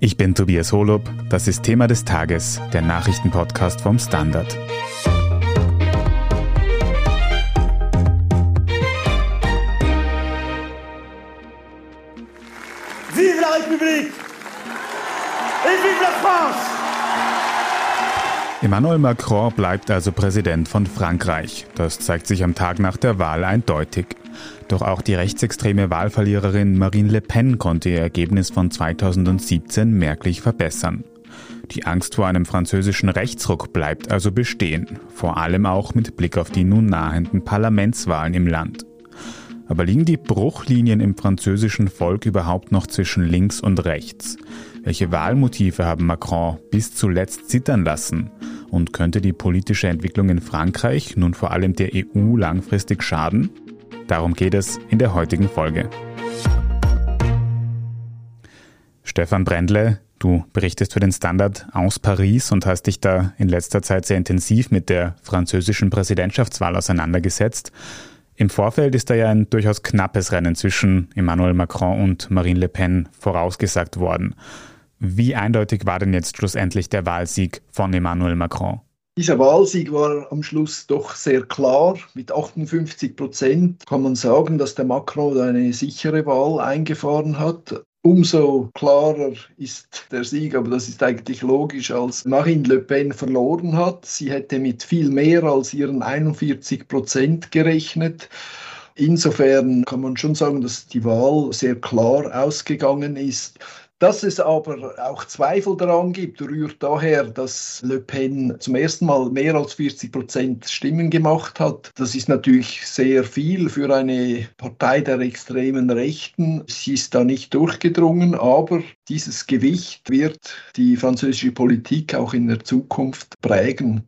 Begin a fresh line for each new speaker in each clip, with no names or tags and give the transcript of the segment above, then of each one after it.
Ich bin Tobias Holub, das ist Thema des Tages, der Nachrichtenpodcast vom Standard.
Vive la République! Et vive la France!
Emmanuel Macron bleibt also Präsident von Frankreich. Das zeigt sich am Tag nach der Wahl eindeutig. Doch auch die rechtsextreme Wahlverliererin Marine Le Pen konnte ihr Ergebnis von 2017 merklich verbessern. Die Angst vor einem französischen Rechtsruck bleibt also bestehen, vor allem auch mit Blick auf die nun nahenden Parlamentswahlen im Land. Aber liegen die Bruchlinien im französischen Volk überhaupt noch zwischen links und rechts? Welche Wahlmotive haben Macron bis zuletzt zittern lassen? Und könnte die politische Entwicklung in Frankreich nun vor allem der EU langfristig schaden? Darum geht es in der heutigen Folge. Stefan Brendle, du berichtest für den Standard aus Paris und hast dich da in letzter Zeit sehr intensiv mit der französischen Präsidentschaftswahl auseinandergesetzt. Im Vorfeld ist da ja ein durchaus knappes Rennen zwischen Emmanuel Macron und Marine Le Pen vorausgesagt worden. Wie eindeutig war denn jetzt schlussendlich der Wahlsieg von Emmanuel Macron?
Dieser Wahlsieg war am Schluss doch sehr klar. Mit 58 Prozent kann man sagen, dass der Macron eine sichere Wahl eingefahren hat. Umso klarer ist der Sieg, aber das ist eigentlich logisch, als Marine Le Pen verloren hat. Sie hätte mit viel mehr als ihren 41 Prozent gerechnet. Insofern kann man schon sagen, dass die Wahl sehr klar ausgegangen ist. Dass es aber auch Zweifel daran gibt, rührt daher, dass Le Pen zum ersten Mal mehr als 40 Prozent Stimmen gemacht hat. Das ist natürlich sehr viel für eine Partei der extremen Rechten. Sie ist da nicht durchgedrungen, aber dieses Gewicht wird die französische Politik auch in der Zukunft prägen.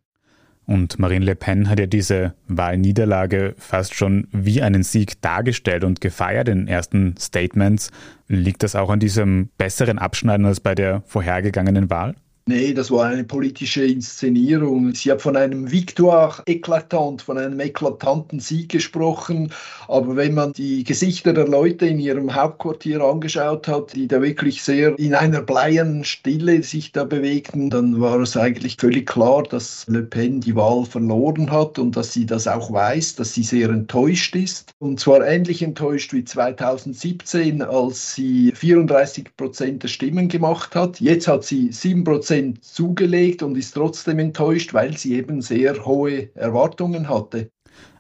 Und Marine Le Pen hat ja diese Wahlniederlage fast schon wie einen Sieg dargestellt und gefeiert in ersten Statements. Liegt das auch an diesem besseren Abschneiden als bei der vorhergegangenen Wahl?
Nee, das war eine politische Inszenierung. Sie hat von einem Victoire éclatant, von einem eklatanten Sieg gesprochen. Aber wenn man die Gesichter der Leute in ihrem Hauptquartier angeschaut hat, die da wirklich sehr in einer bleiernen Stille sich da bewegten, dann war es eigentlich völlig klar, dass Le Pen die Wahl verloren hat und dass sie das auch weiß, dass sie sehr enttäuscht ist. Und zwar ähnlich enttäuscht wie 2017, als sie 34 Prozent der Stimmen gemacht hat. Jetzt hat sie 7 Prozent Prozent zugelegt und ist trotzdem enttäuscht, weil sie eben sehr hohe Erwartungen hatte.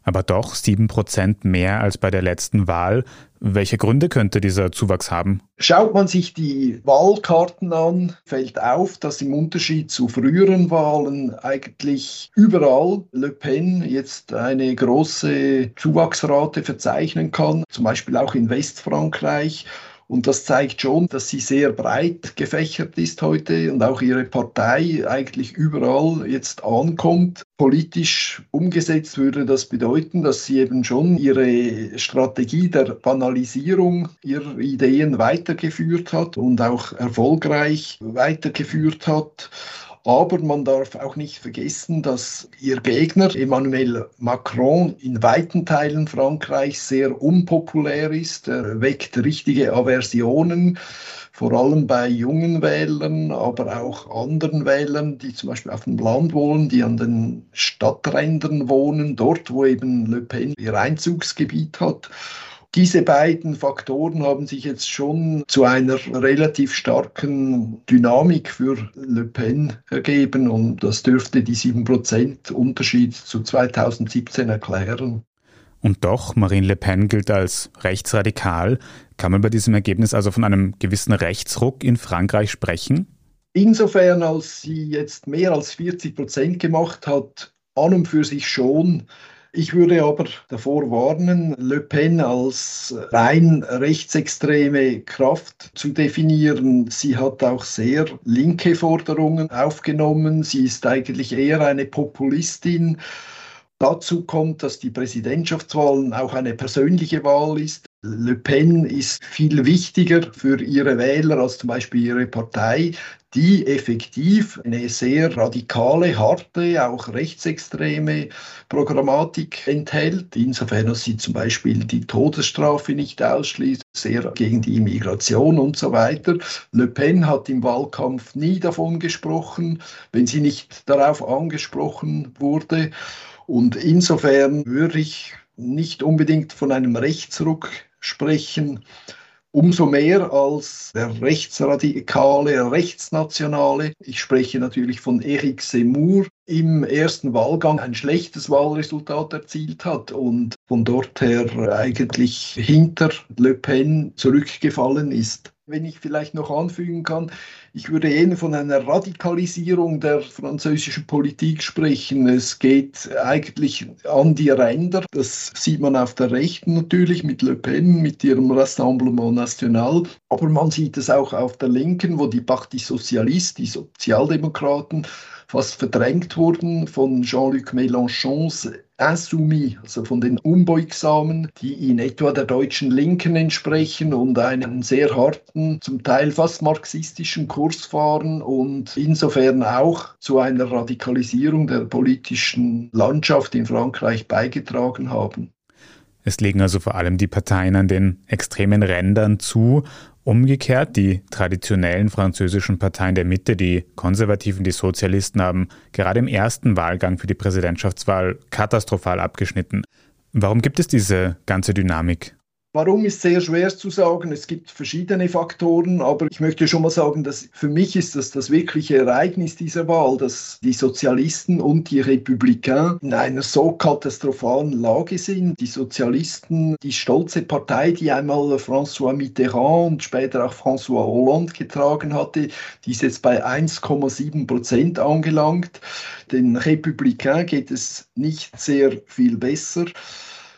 Aber doch 7 Prozent mehr als bei der letzten Wahl. Welche Gründe könnte dieser Zuwachs haben?
Schaut man sich die Wahlkarten an, fällt auf, dass im Unterschied zu früheren Wahlen eigentlich überall Le Pen jetzt eine große Zuwachsrate verzeichnen kann, zum Beispiel auch in Westfrankreich. Und das zeigt schon, dass sie sehr breit gefächert ist heute und auch ihre Partei eigentlich überall jetzt ankommt. Politisch umgesetzt würde das bedeuten, dass sie eben schon ihre Strategie der Banalisierung ihrer Ideen weitergeführt hat und auch erfolgreich weitergeführt hat. Aber man darf auch nicht vergessen, dass ihr Gegner Emmanuel Macron in weiten Teilen Frankreichs sehr unpopulär ist. Er weckt richtige Aversionen vor allem bei jungen Wählern, aber auch anderen Wählern, die zum Beispiel auf dem Land wohnen, die an den Stadträndern wohnen, dort, wo eben Le Pen ihr Einzugsgebiet hat. Diese beiden Faktoren haben sich jetzt schon zu einer relativ starken Dynamik für Le Pen ergeben und das dürfte die 7% Unterschied zu 2017 erklären.
Und doch, Marine Le Pen gilt als rechtsradikal. Kann man bei diesem Ergebnis also von einem gewissen Rechtsruck in Frankreich sprechen?
Insofern, als sie jetzt mehr als 40 Prozent gemacht hat, an und für sich schon. Ich würde aber davor warnen, Le Pen als rein rechtsextreme Kraft zu definieren. Sie hat auch sehr linke Forderungen aufgenommen. Sie ist eigentlich eher eine Populistin. Dazu kommt, dass die Präsidentschaftswahl auch eine persönliche Wahl ist. Le Pen ist viel wichtiger für ihre Wähler als zum Beispiel ihre Partei, die effektiv eine sehr radikale, harte, auch rechtsextreme Programmatik enthält. Insofern, dass sie zum Beispiel die Todesstrafe nicht ausschließt, sehr gegen die Immigration und so weiter. Le Pen hat im Wahlkampf nie davon gesprochen, wenn sie nicht darauf angesprochen wurde. Und insofern würde ich nicht unbedingt von einem Rechtsruck sprechen, umso mehr als der rechtsradikale, rechtsnationale, ich spreche natürlich von Eric Zemmour, im ersten Wahlgang ein schlechtes Wahlresultat erzielt hat und von dort her eigentlich hinter Le Pen zurückgefallen ist. Wenn ich vielleicht noch anfügen kann, ich würde eher von einer Radikalisierung der französischen Politik sprechen. Es geht eigentlich an die Ränder. Das sieht man auf der Rechten natürlich mit Le Pen, mit ihrem Rassemblement National. Aber man sieht es auch auf der Linken, wo die Parti Socialiste, die Sozialdemokraten, fast verdrängt wurden von Jean-Luc Mélenchons Insoumis, also von den Unbeugsamen, die in etwa der deutschen Linken entsprechen und einen sehr harten, zum Teil fast marxistischen Kurs fahren und insofern auch zu einer Radikalisierung der politischen Landschaft in Frankreich beigetragen haben.
Es legen also vor allem die Parteien an den extremen Rändern zu Umgekehrt, die traditionellen französischen Parteien der Mitte, die Konservativen, die Sozialisten, haben gerade im ersten Wahlgang für die Präsidentschaftswahl katastrophal abgeschnitten. Warum gibt es diese ganze Dynamik?
Warum ist sehr schwer zu sagen. Es gibt verschiedene Faktoren, aber ich möchte schon mal sagen, dass für mich ist das das wirkliche Ereignis dieser Wahl, dass die Sozialisten und die Republikaner in einer so katastrophalen Lage sind. Die Sozialisten, die stolze Partei, die einmal François Mitterrand und später auch François Hollande getragen hatte, die ist jetzt bei 1,7 Prozent angelangt. Den Republikanern geht es nicht sehr viel besser.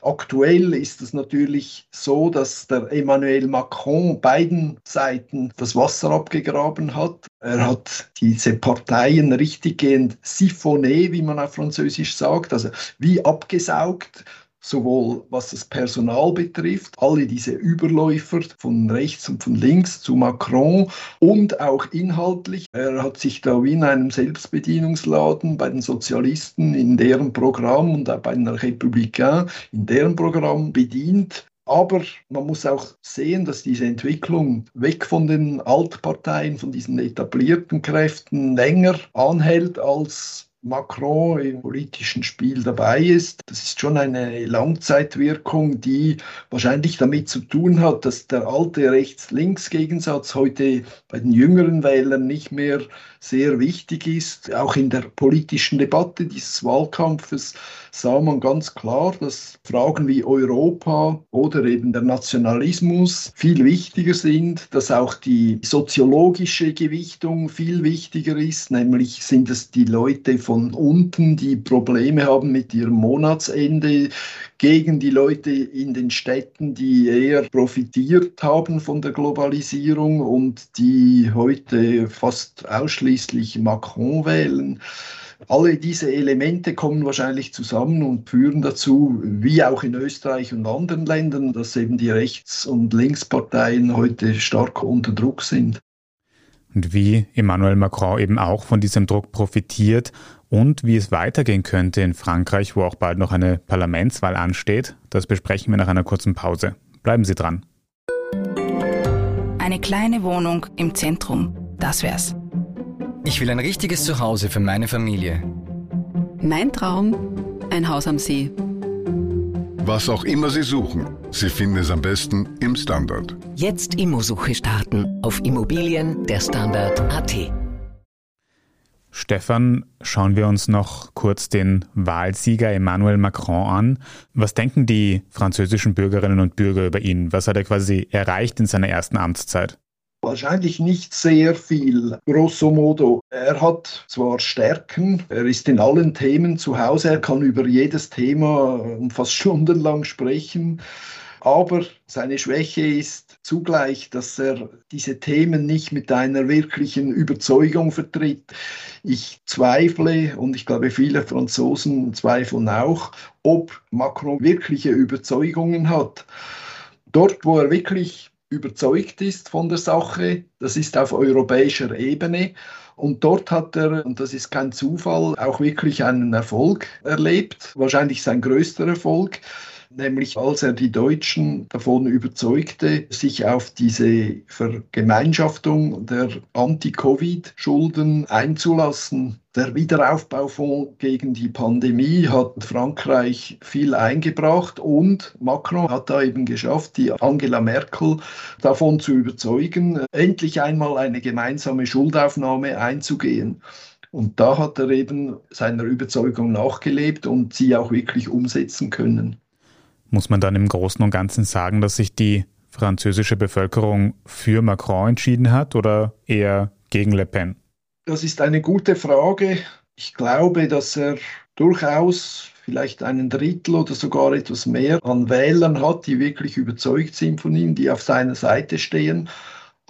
Aktuell ist es natürlich so, dass der Emmanuel Macron beiden Seiten das Wasser abgegraben hat. Er hat diese Parteien richtiggehend siphonné, wie man auf Französisch sagt, also wie abgesaugt sowohl was das Personal betrifft, alle diese Überläufer von rechts und von links zu Macron und auch inhaltlich. Er hat sich da wie in einem Selbstbedienungsladen bei den Sozialisten in deren Programm und auch bei den Republikanern in deren Programm bedient. Aber man muss auch sehen, dass diese Entwicklung weg von den Altparteien, von diesen etablierten Kräften länger anhält als Macron im politischen Spiel dabei ist. Das ist schon eine Langzeitwirkung, die wahrscheinlich damit zu tun hat, dass der alte Rechts-Links-Gegensatz heute bei den jüngeren Wählern nicht mehr sehr wichtig ist. Auch in der politischen Debatte dieses Wahlkampfes sah man ganz klar, dass Fragen wie Europa oder eben der Nationalismus viel wichtiger sind, dass auch die soziologische Gewichtung viel wichtiger ist, nämlich sind es die Leute von unten, die Probleme haben mit ihrem Monatsende, gegen die Leute in den Städten, die eher profitiert haben von der Globalisierung und die heute fast ausschließlich Macron wählen. Alle diese Elemente kommen wahrscheinlich zusammen und führen dazu, wie auch in Österreich und anderen Ländern, dass eben die Rechts- und Linksparteien heute stark unter Druck sind.
Und wie Emmanuel Macron eben auch von diesem Druck profitiert und wie es weitergehen könnte in Frankreich, wo auch bald noch eine Parlamentswahl ansteht, das besprechen wir nach einer kurzen Pause. Bleiben Sie dran.
Eine kleine Wohnung im Zentrum, das wär's.
Ich will ein richtiges Zuhause für meine Familie.
Mein Traum, ein Haus am See.
Was auch immer Sie suchen, Sie finden es am besten im Standard.
Jetzt Immosuche starten auf Immobilien der Standard.at.
Stefan, schauen wir uns noch kurz den Wahlsieger Emmanuel Macron an. Was denken die französischen Bürgerinnen und Bürger über ihn? Was hat er quasi erreicht in seiner ersten Amtszeit?
Wahrscheinlich nicht sehr viel, grosso modo. Er hat zwar Stärken, er ist in allen Themen zu Hause, er kann über jedes Thema fast stundenlang sprechen. Aber seine Schwäche ist zugleich, dass er diese Themen nicht mit einer wirklichen Überzeugung vertritt. Ich zweifle, und ich glaube viele Franzosen zweifeln auch, ob Macron wirkliche Überzeugungen hat. Dort, wo er wirklich überzeugt ist von der Sache, das ist auf europäischer Ebene. Und dort hat er, und das ist kein Zufall, auch wirklich einen Erfolg erlebt, wahrscheinlich sein größter Erfolg nämlich als er die Deutschen davon überzeugte, sich auf diese Vergemeinschaftung der Anti-Covid-Schulden einzulassen. Der Wiederaufbaufonds gegen die Pandemie hat Frankreich viel eingebracht und Macron hat da eben geschafft, die Angela Merkel davon zu überzeugen, endlich einmal eine gemeinsame Schuldaufnahme einzugehen. Und da hat er eben seiner Überzeugung nachgelebt und sie auch wirklich umsetzen können.
Muss man dann im Großen und Ganzen sagen, dass sich die französische Bevölkerung für Macron entschieden hat oder eher gegen Le Pen?
Das ist eine gute Frage. Ich glaube, dass er durchaus vielleicht einen Drittel oder sogar etwas mehr an Wählern hat, die wirklich überzeugt sind von ihm, die auf seiner Seite stehen.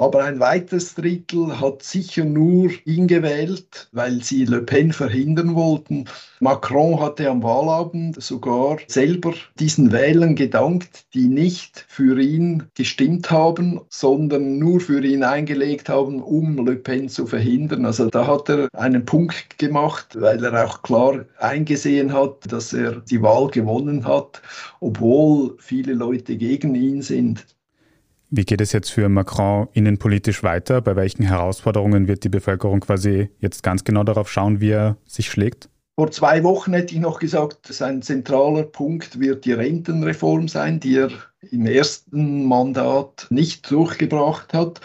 Aber ein weiteres Drittel hat sicher nur ihn gewählt, weil sie Le Pen verhindern wollten. Macron hatte am Wahlabend sogar selber diesen Wählern gedankt, die nicht für ihn gestimmt haben, sondern nur für ihn eingelegt haben, um Le Pen zu verhindern. Also da hat er einen Punkt gemacht, weil er auch klar eingesehen hat, dass er die Wahl gewonnen hat, obwohl viele Leute gegen ihn sind.
Wie geht es jetzt für Macron innenpolitisch weiter? Bei welchen Herausforderungen wird die Bevölkerung quasi jetzt ganz genau darauf schauen, wie er sich schlägt?
Vor zwei Wochen hätte ich noch gesagt, sein zentraler Punkt wird die Rentenreform sein, die er im ersten Mandat nicht durchgebracht hat.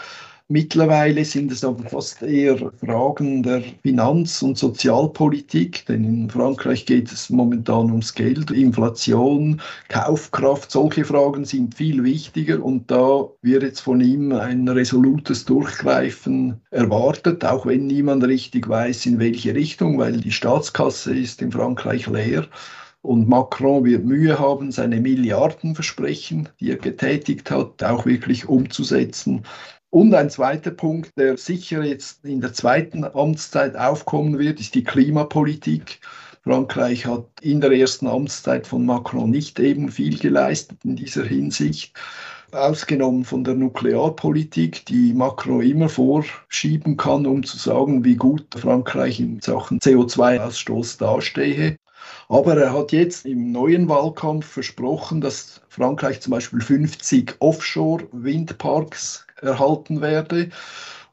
Mittlerweile sind es aber fast eher Fragen der Finanz- und Sozialpolitik, denn in Frankreich geht es momentan ums Geld, Inflation, Kaufkraft, solche Fragen sind viel wichtiger und da wird jetzt von ihm ein resolutes Durchgreifen erwartet, auch wenn niemand richtig weiß, in welche Richtung, weil die Staatskasse ist in Frankreich leer. Und Macron wird Mühe haben, seine Milliardenversprechen, die er getätigt hat, auch wirklich umzusetzen. Und ein zweiter Punkt, der sicher jetzt in der zweiten Amtszeit aufkommen wird, ist die Klimapolitik. Frankreich hat in der ersten Amtszeit von Macron nicht eben viel geleistet in dieser Hinsicht. Ausgenommen von der Nuklearpolitik, die Macron immer vorschieben kann, um zu sagen, wie gut Frankreich in Sachen CO2-Ausstoß dastehe. Aber er hat jetzt im neuen Wahlkampf versprochen, dass Frankreich zum Beispiel 50 Offshore-Windparks erhalten werde.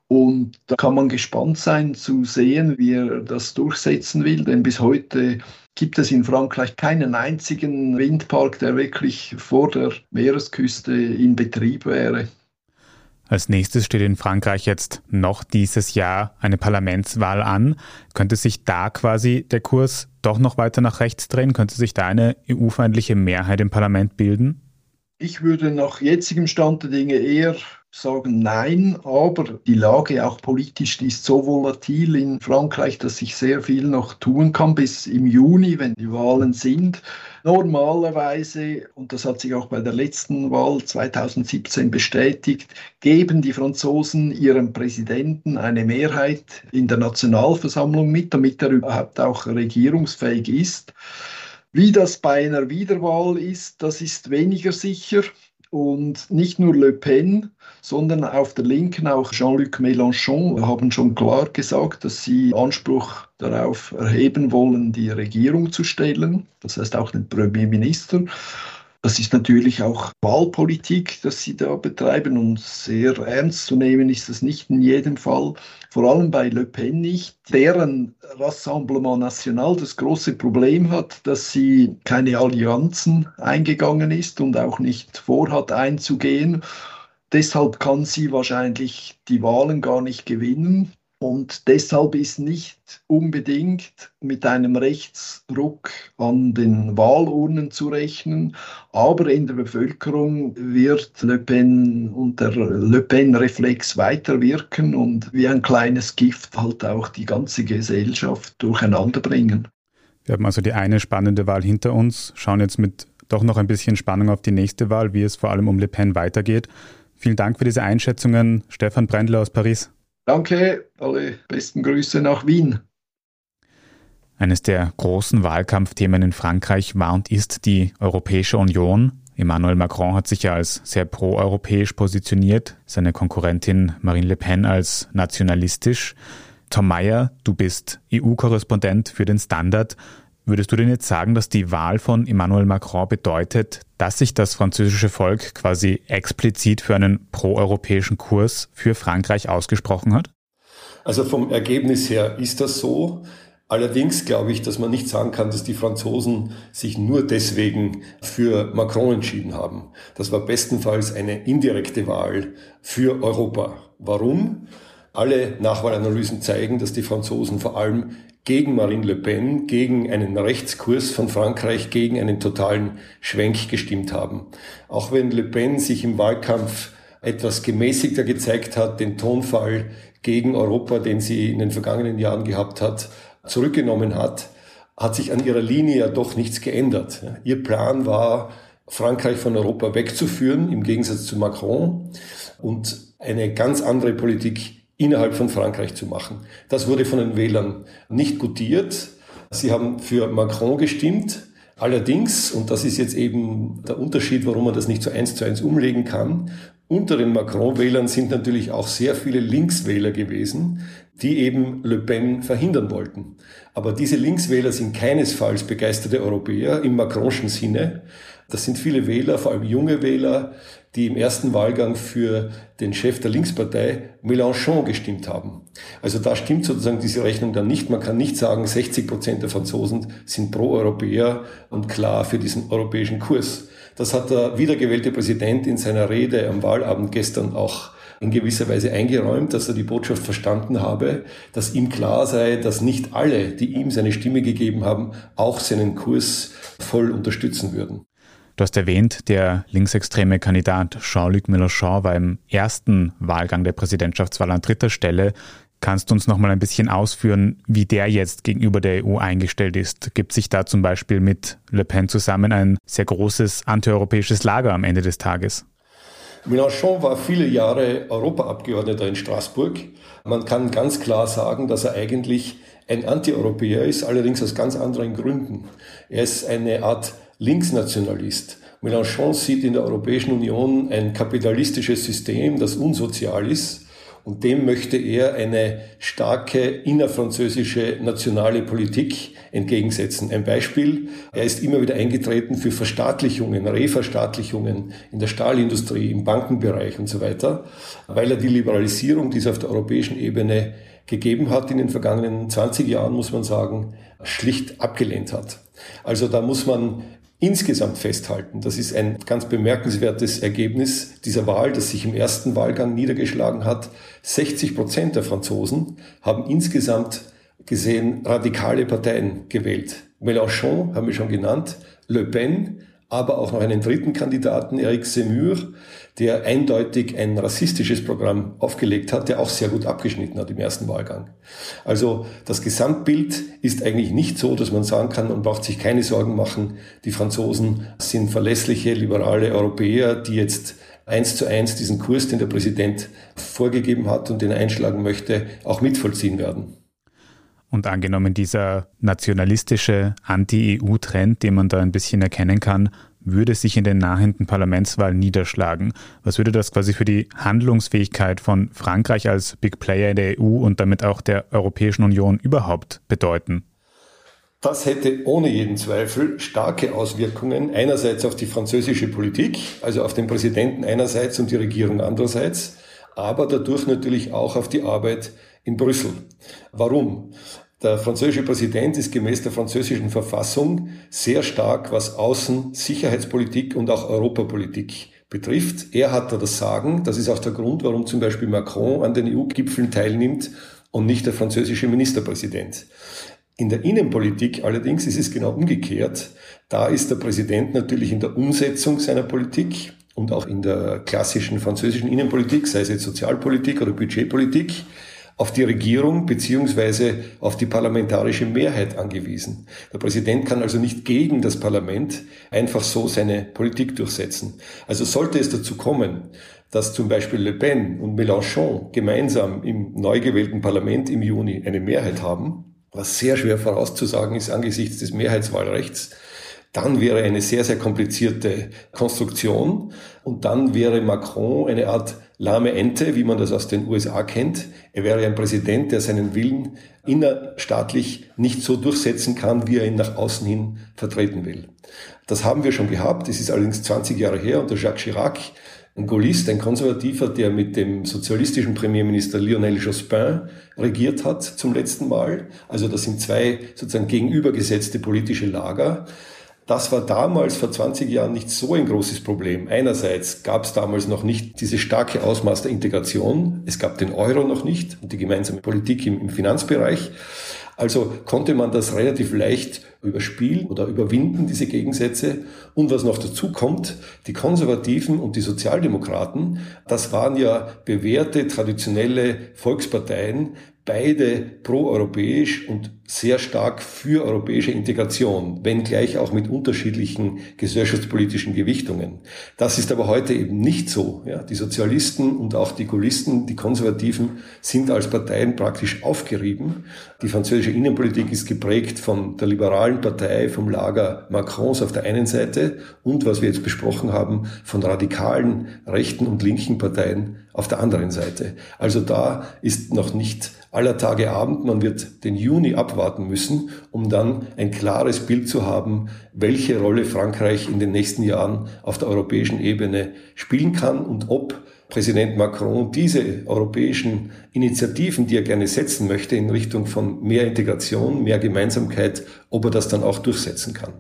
Und da kann man gespannt sein zu sehen, wie er das durchsetzen will, denn bis heute gibt es in Frankreich keinen einzigen Windpark, der wirklich vor der Meeresküste in Betrieb wäre.
Als nächstes steht in Frankreich jetzt noch dieses Jahr eine Parlamentswahl an. Könnte sich da quasi der Kurs doch noch weiter nach rechts drehen? Könnte sich da eine EU-feindliche Mehrheit im Parlament bilden?
Ich würde nach jetzigem Stand der Dinge eher sagen nein, aber die Lage auch politisch ist so volatil in Frankreich, dass sich sehr viel noch tun kann bis im Juni, wenn die Wahlen sind. Normalerweise, und das hat sich auch bei der letzten Wahl 2017 bestätigt, geben die Franzosen ihrem Präsidenten eine Mehrheit in der Nationalversammlung mit, damit er überhaupt auch regierungsfähig ist. Wie das bei einer Wiederwahl ist, das ist weniger sicher. Und nicht nur Le Pen, sondern auf der Linken auch Jean-Luc Mélenchon haben schon klar gesagt, dass sie Anspruch darauf erheben wollen, die Regierung zu stellen, das heißt auch den Premierminister. Das ist natürlich auch Wahlpolitik, das sie da betreiben und sehr ernst zu nehmen ist das nicht in jedem Fall. Vor allem bei Le Pen nicht. Deren Rassemblement National das große Problem hat, dass sie keine Allianzen eingegangen ist und auch nicht vorhat einzugehen. Deshalb kann sie wahrscheinlich die Wahlen gar nicht gewinnen. Und deshalb ist nicht unbedingt mit einem Rechtsruck an den Wahlurnen zu rechnen, aber in der Bevölkerung wird Le Pen und der Le Pen-Reflex weiterwirken und wie ein kleines Gift halt auch die ganze Gesellschaft durcheinander bringen.
Wir haben also die eine spannende Wahl hinter uns, schauen jetzt mit doch noch ein bisschen Spannung auf die nächste Wahl, wie es vor allem um Le Pen weitergeht. Vielen Dank für diese Einschätzungen, Stefan Brendler aus Paris.
Danke, alle besten Grüße nach Wien.
Eines der großen Wahlkampfthemen in Frankreich war und ist die Europäische Union. Emmanuel Macron hat sich ja als sehr proeuropäisch positioniert, seine Konkurrentin Marine Le Pen als nationalistisch. Tom Meyer, du bist EU-Korrespondent für den Standard. Würdest du denn jetzt sagen, dass die Wahl von Emmanuel Macron bedeutet, dass sich das französische Volk quasi explizit für einen proeuropäischen Kurs für Frankreich ausgesprochen hat?
Also vom Ergebnis her ist das so. Allerdings glaube ich, dass man nicht sagen kann, dass die Franzosen sich nur deswegen für Macron entschieden haben. Das war bestenfalls eine indirekte Wahl für Europa. Warum? Alle Nachwahlanalysen zeigen, dass die Franzosen vor allem gegen Marine Le Pen, gegen einen Rechtskurs von Frankreich, gegen einen totalen Schwenk gestimmt haben. Auch wenn Le Pen sich im Wahlkampf etwas gemäßigter gezeigt hat, den Tonfall gegen Europa, den sie in den vergangenen Jahren gehabt hat, zurückgenommen hat, hat sich an ihrer Linie ja doch nichts geändert. Ihr Plan war, Frankreich von Europa wegzuführen, im Gegensatz zu Macron, und eine ganz andere Politik innerhalb von Frankreich zu machen. Das wurde von den Wählern nicht gutiert. Sie haben für Macron gestimmt. Allerdings, und das ist jetzt eben der Unterschied, warum man das nicht so eins zu eins umlegen kann, unter den Macron-Wählern sind natürlich auch sehr viele Linkswähler gewesen, die eben Le Pen verhindern wollten. Aber diese Linkswähler sind keinesfalls begeisterte Europäer im Macronschen Sinne. Das sind viele Wähler, vor allem junge Wähler, die im ersten Wahlgang für den Chef der Linkspartei Mélenchon gestimmt haben. Also da stimmt sozusagen diese Rechnung dann nicht. Man kann nicht sagen, 60 Prozent der Franzosen sind pro-Europäer und klar für diesen europäischen Kurs. Das hat der wiedergewählte Präsident in seiner Rede am Wahlabend gestern auch in gewisser Weise eingeräumt, dass er die Botschaft verstanden habe, dass ihm klar sei, dass nicht alle, die ihm seine Stimme gegeben haben, auch seinen Kurs voll unterstützen würden.
Du hast erwähnt, der linksextreme Kandidat Jean-Luc Mélenchon war im ersten Wahlgang der Präsidentschaftswahl an dritter Stelle. Kannst du uns noch mal ein bisschen ausführen, wie der jetzt gegenüber der EU eingestellt ist? Gibt sich da zum Beispiel mit Le Pen zusammen ein sehr großes antieuropäisches Lager am Ende des Tages?
Mélenchon war viele Jahre Europaabgeordneter in Straßburg. Man kann ganz klar sagen, dass er eigentlich ein Antieuropäer ist, allerdings aus ganz anderen Gründen. Er ist eine Art Linksnationalist. Mélenchon sieht in der Europäischen Union ein kapitalistisches System, das unsozial ist. Und dem möchte er eine starke innerfranzösische nationale Politik entgegensetzen. Ein Beispiel, er ist immer wieder eingetreten für Verstaatlichungen, Reverstaatlichungen in der Stahlindustrie, im Bankenbereich und so weiter, weil er die Liberalisierung, die es auf der europäischen Ebene gegeben hat in den vergangenen 20 Jahren, muss man sagen, schlicht abgelehnt hat. Also da muss man insgesamt festhalten. Das ist ein ganz bemerkenswertes Ergebnis dieser Wahl, das sich im ersten Wahlgang niedergeschlagen hat. 60 Prozent der Franzosen haben insgesamt gesehen radikale Parteien gewählt. Mélenchon haben wir schon genannt, Le Pen, aber auch noch einen dritten Kandidaten, Eric Semur, der eindeutig ein rassistisches Programm aufgelegt hat, der auch sehr gut abgeschnitten hat im ersten Wahlgang. Also das Gesamtbild ist eigentlich nicht so, dass man sagen kann, man braucht sich keine Sorgen machen, die Franzosen sind verlässliche, liberale Europäer, die jetzt eins zu eins diesen Kurs, den der Präsident vorgegeben hat und den einschlagen möchte, auch mitvollziehen werden.
Und angenommen, dieser nationalistische Anti-EU-Trend, den man da ein bisschen erkennen kann, würde sich in den nahenden Parlamentswahlen niederschlagen. Was würde das quasi für die Handlungsfähigkeit von Frankreich als Big Player in der EU und damit auch der Europäischen Union überhaupt bedeuten?
Das hätte ohne jeden Zweifel starke Auswirkungen einerseits auf die französische Politik, also auf den Präsidenten einerseits und die Regierung andererseits, aber dadurch natürlich auch auf die Arbeit in Brüssel. Warum? Der französische Präsident ist gemäß der französischen Verfassung sehr stark, was Außen-, Sicherheitspolitik und auch Europapolitik betrifft. Er hat da das Sagen. Das ist auch der Grund, warum zum Beispiel Macron an den EU-Gipfeln teilnimmt und nicht der französische Ministerpräsident. In der Innenpolitik allerdings ist es genau umgekehrt. Da ist der Präsident natürlich in der Umsetzung seiner Politik und auch in der klassischen französischen Innenpolitik, sei es jetzt Sozialpolitik oder Budgetpolitik, auf die Regierung beziehungsweise auf die parlamentarische Mehrheit angewiesen. Der Präsident kann also nicht gegen das Parlament einfach so seine Politik durchsetzen. Also sollte es dazu kommen, dass zum Beispiel Le Pen und Mélenchon gemeinsam im neu gewählten Parlament im Juni eine Mehrheit haben, was sehr schwer vorauszusagen ist angesichts des Mehrheitswahlrechts, dann wäre eine sehr, sehr komplizierte Konstruktion und dann wäre Macron eine Art lahme Ente, wie man das aus den USA kennt. Er wäre ein Präsident, der seinen Willen innerstaatlich nicht so durchsetzen kann, wie er ihn nach außen hin vertreten will. Das haben wir schon gehabt. Das ist allerdings 20 Jahre her unter Jacques Chirac. Ein Gaullist, ein Konservativer, der mit dem sozialistischen Premierminister Lionel Jospin regiert hat zum letzten Mal. Also das sind zwei sozusagen gegenübergesetzte politische Lager. Das war damals vor 20 Jahren nicht so ein großes Problem. Einerseits gab es damals noch nicht diese starke Ausmaß der Integration. Es gab den Euro noch nicht und die gemeinsame Politik im, im Finanzbereich. Also konnte man das relativ leicht überspielen oder überwinden, diese Gegensätze. Und was noch dazu kommt, die Konservativen und die Sozialdemokraten, das waren ja bewährte, traditionelle Volksparteien, beide proeuropäisch und sehr stark für europäische Integration, wenngleich auch mit unterschiedlichen gesellschaftspolitischen Gewichtungen. Das ist aber heute eben nicht so. Ja, die Sozialisten und auch die Gaullisten, die Konservativen sind als Parteien praktisch aufgerieben. Die französische Innenpolitik ist geprägt von der liberalen Partei, vom Lager Macrons auf der einen Seite und, was wir jetzt besprochen haben, von radikalen rechten und linken Parteien auf der anderen Seite. Also da ist noch nicht aller Tage Abend. Man wird den Juni abwarten müssen, um dann ein klares Bild zu haben, welche Rolle Frankreich in den nächsten Jahren auf der europäischen Ebene spielen kann und ob Präsident Macron diese europäischen Initiativen, die er gerne setzen möchte in Richtung von mehr Integration, mehr Gemeinsamkeit, ob er das dann auch durchsetzen kann.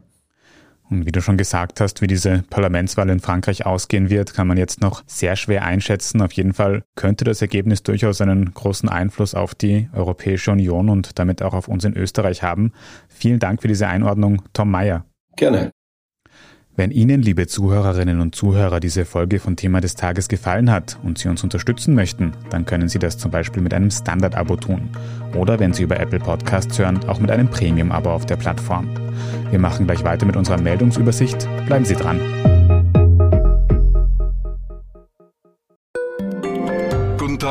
Und wie du schon gesagt hast, wie diese Parlamentswahl in Frankreich ausgehen wird, kann man jetzt noch sehr schwer einschätzen. Auf jeden Fall könnte das Ergebnis durchaus einen großen Einfluss auf die Europäische Union und damit auch auf uns in Österreich haben. Vielen Dank für diese Einordnung, Tom Meyer.
Gerne.
Wenn Ihnen, liebe Zuhörerinnen und Zuhörer, diese Folge von Thema des Tages gefallen hat und Sie uns unterstützen möchten, dann können Sie das zum Beispiel mit einem Standard-Abo tun. Oder wenn Sie über Apple Podcasts hören, auch mit einem Premium-Abo auf der Plattform. Wir machen gleich weiter mit unserer Meldungsübersicht. Bleiben Sie dran.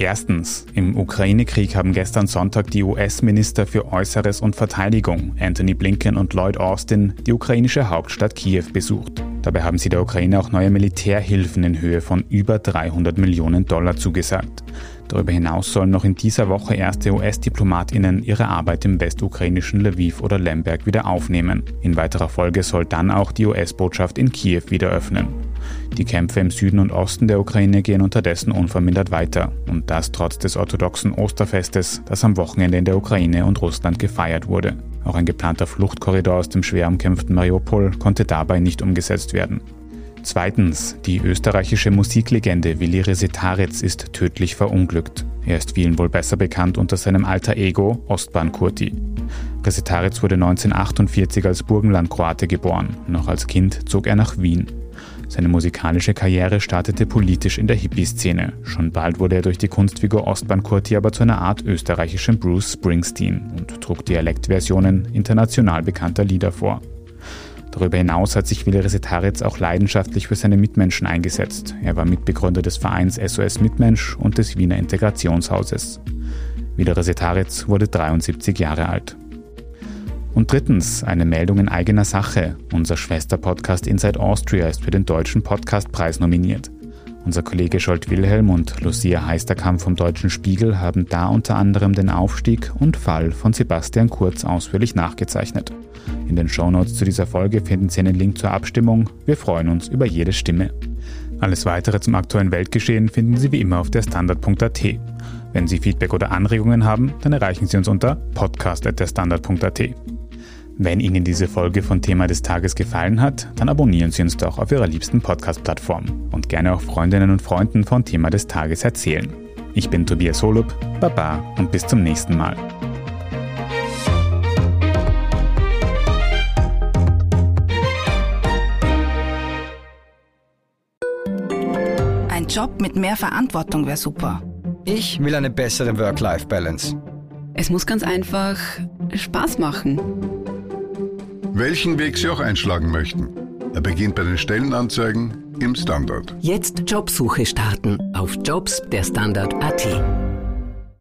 Erstens, im Ukraine-Krieg haben gestern Sonntag die US-Minister für Äußeres und Verteidigung, Anthony Blinken und Lloyd Austin, die ukrainische Hauptstadt Kiew besucht. Dabei haben sie der Ukraine auch neue Militärhilfen in Höhe von über 300 Millionen Dollar zugesagt. Darüber hinaus sollen noch in dieser Woche erste US-Diplomatinnen ihre Arbeit im westukrainischen Lviv oder Lemberg wieder aufnehmen. In weiterer Folge soll dann auch die US-Botschaft in Kiew wieder öffnen. Die Kämpfe im Süden und Osten der Ukraine gehen unterdessen unvermindert weiter. Und das trotz des orthodoxen Osterfestes, das am Wochenende in der Ukraine und Russland gefeiert wurde. Auch ein geplanter Fluchtkorridor aus dem schwer umkämpften Mariupol konnte dabei nicht umgesetzt werden. Zweitens, die österreichische Musiklegende Willi Resetaritz ist tödlich verunglückt. Er ist vielen wohl besser bekannt unter seinem alter Ego Ostbahn Kurti. Resetaritz wurde 1948 als Burgenlandkroate geboren. Noch als Kind zog er nach Wien. Seine musikalische Karriere startete politisch in der Hippie-Szene. Schon bald wurde er durch die Kunstfigur Ostbahn Kurti aber zu einer Art österreichischen Bruce Springsteen und trug Dialektversionen international bekannter Lieder vor. Darüber hinaus hat sich Willi Resetaritz auch leidenschaftlich für seine Mitmenschen eingesetzt. Er war Mitbegründer des Vereins SOS Mitmensch und des Wiener Integrationshauses. Willi Resetaritz wurde 73 Jahre alt. Und drittens, eine Meldung in eigener Sache. Unser Schwesterpodcast Inside Austria ist für den Deutschen Podcastpreis nominiert. Unser Kollege Scholt Wilhelm und Lucia Heisterkamp vom Deutschen Spiegel haben da unter anderem den Aufstieg und Fall von Sebastian Kurz ausführlich nachgezeichnet. In den Shownotes zu dieser Folge finden Sie einen Link zur Abstimmung. Wir freuen uns über jede Stimme. Alles weitere zum aktuellen Weltgeschehen finden Sie wie immer auf der Standard.at. Wenn Sie Feedback oder Anregungen haben, dann erreichen Sie uns unter podcast.derstandard.at. Wenn Ihnen diese Folge von Thema des Tages gefallen hat, dann abonnieren Sie uns doch auf Ihrer liebsten Podcast-Plattform und gerne auch Freundinnen und Freunden von Thema des Tages erzählen. Ich bin Tobias Holub, Baba und bis zum nächsten Mal.
Ein Job mit mehr Verantwortung wäre super.
Ich will eine bessere Work-Life-Balance.
Es muss ganz einfach Spaß machen.
Welchen Weg Sie auch einschlagen möchten. Er beginnt bei den Stellenanzeigen im Standard.
Jetzt Jobsuche starten auf Jobs der Standard.at.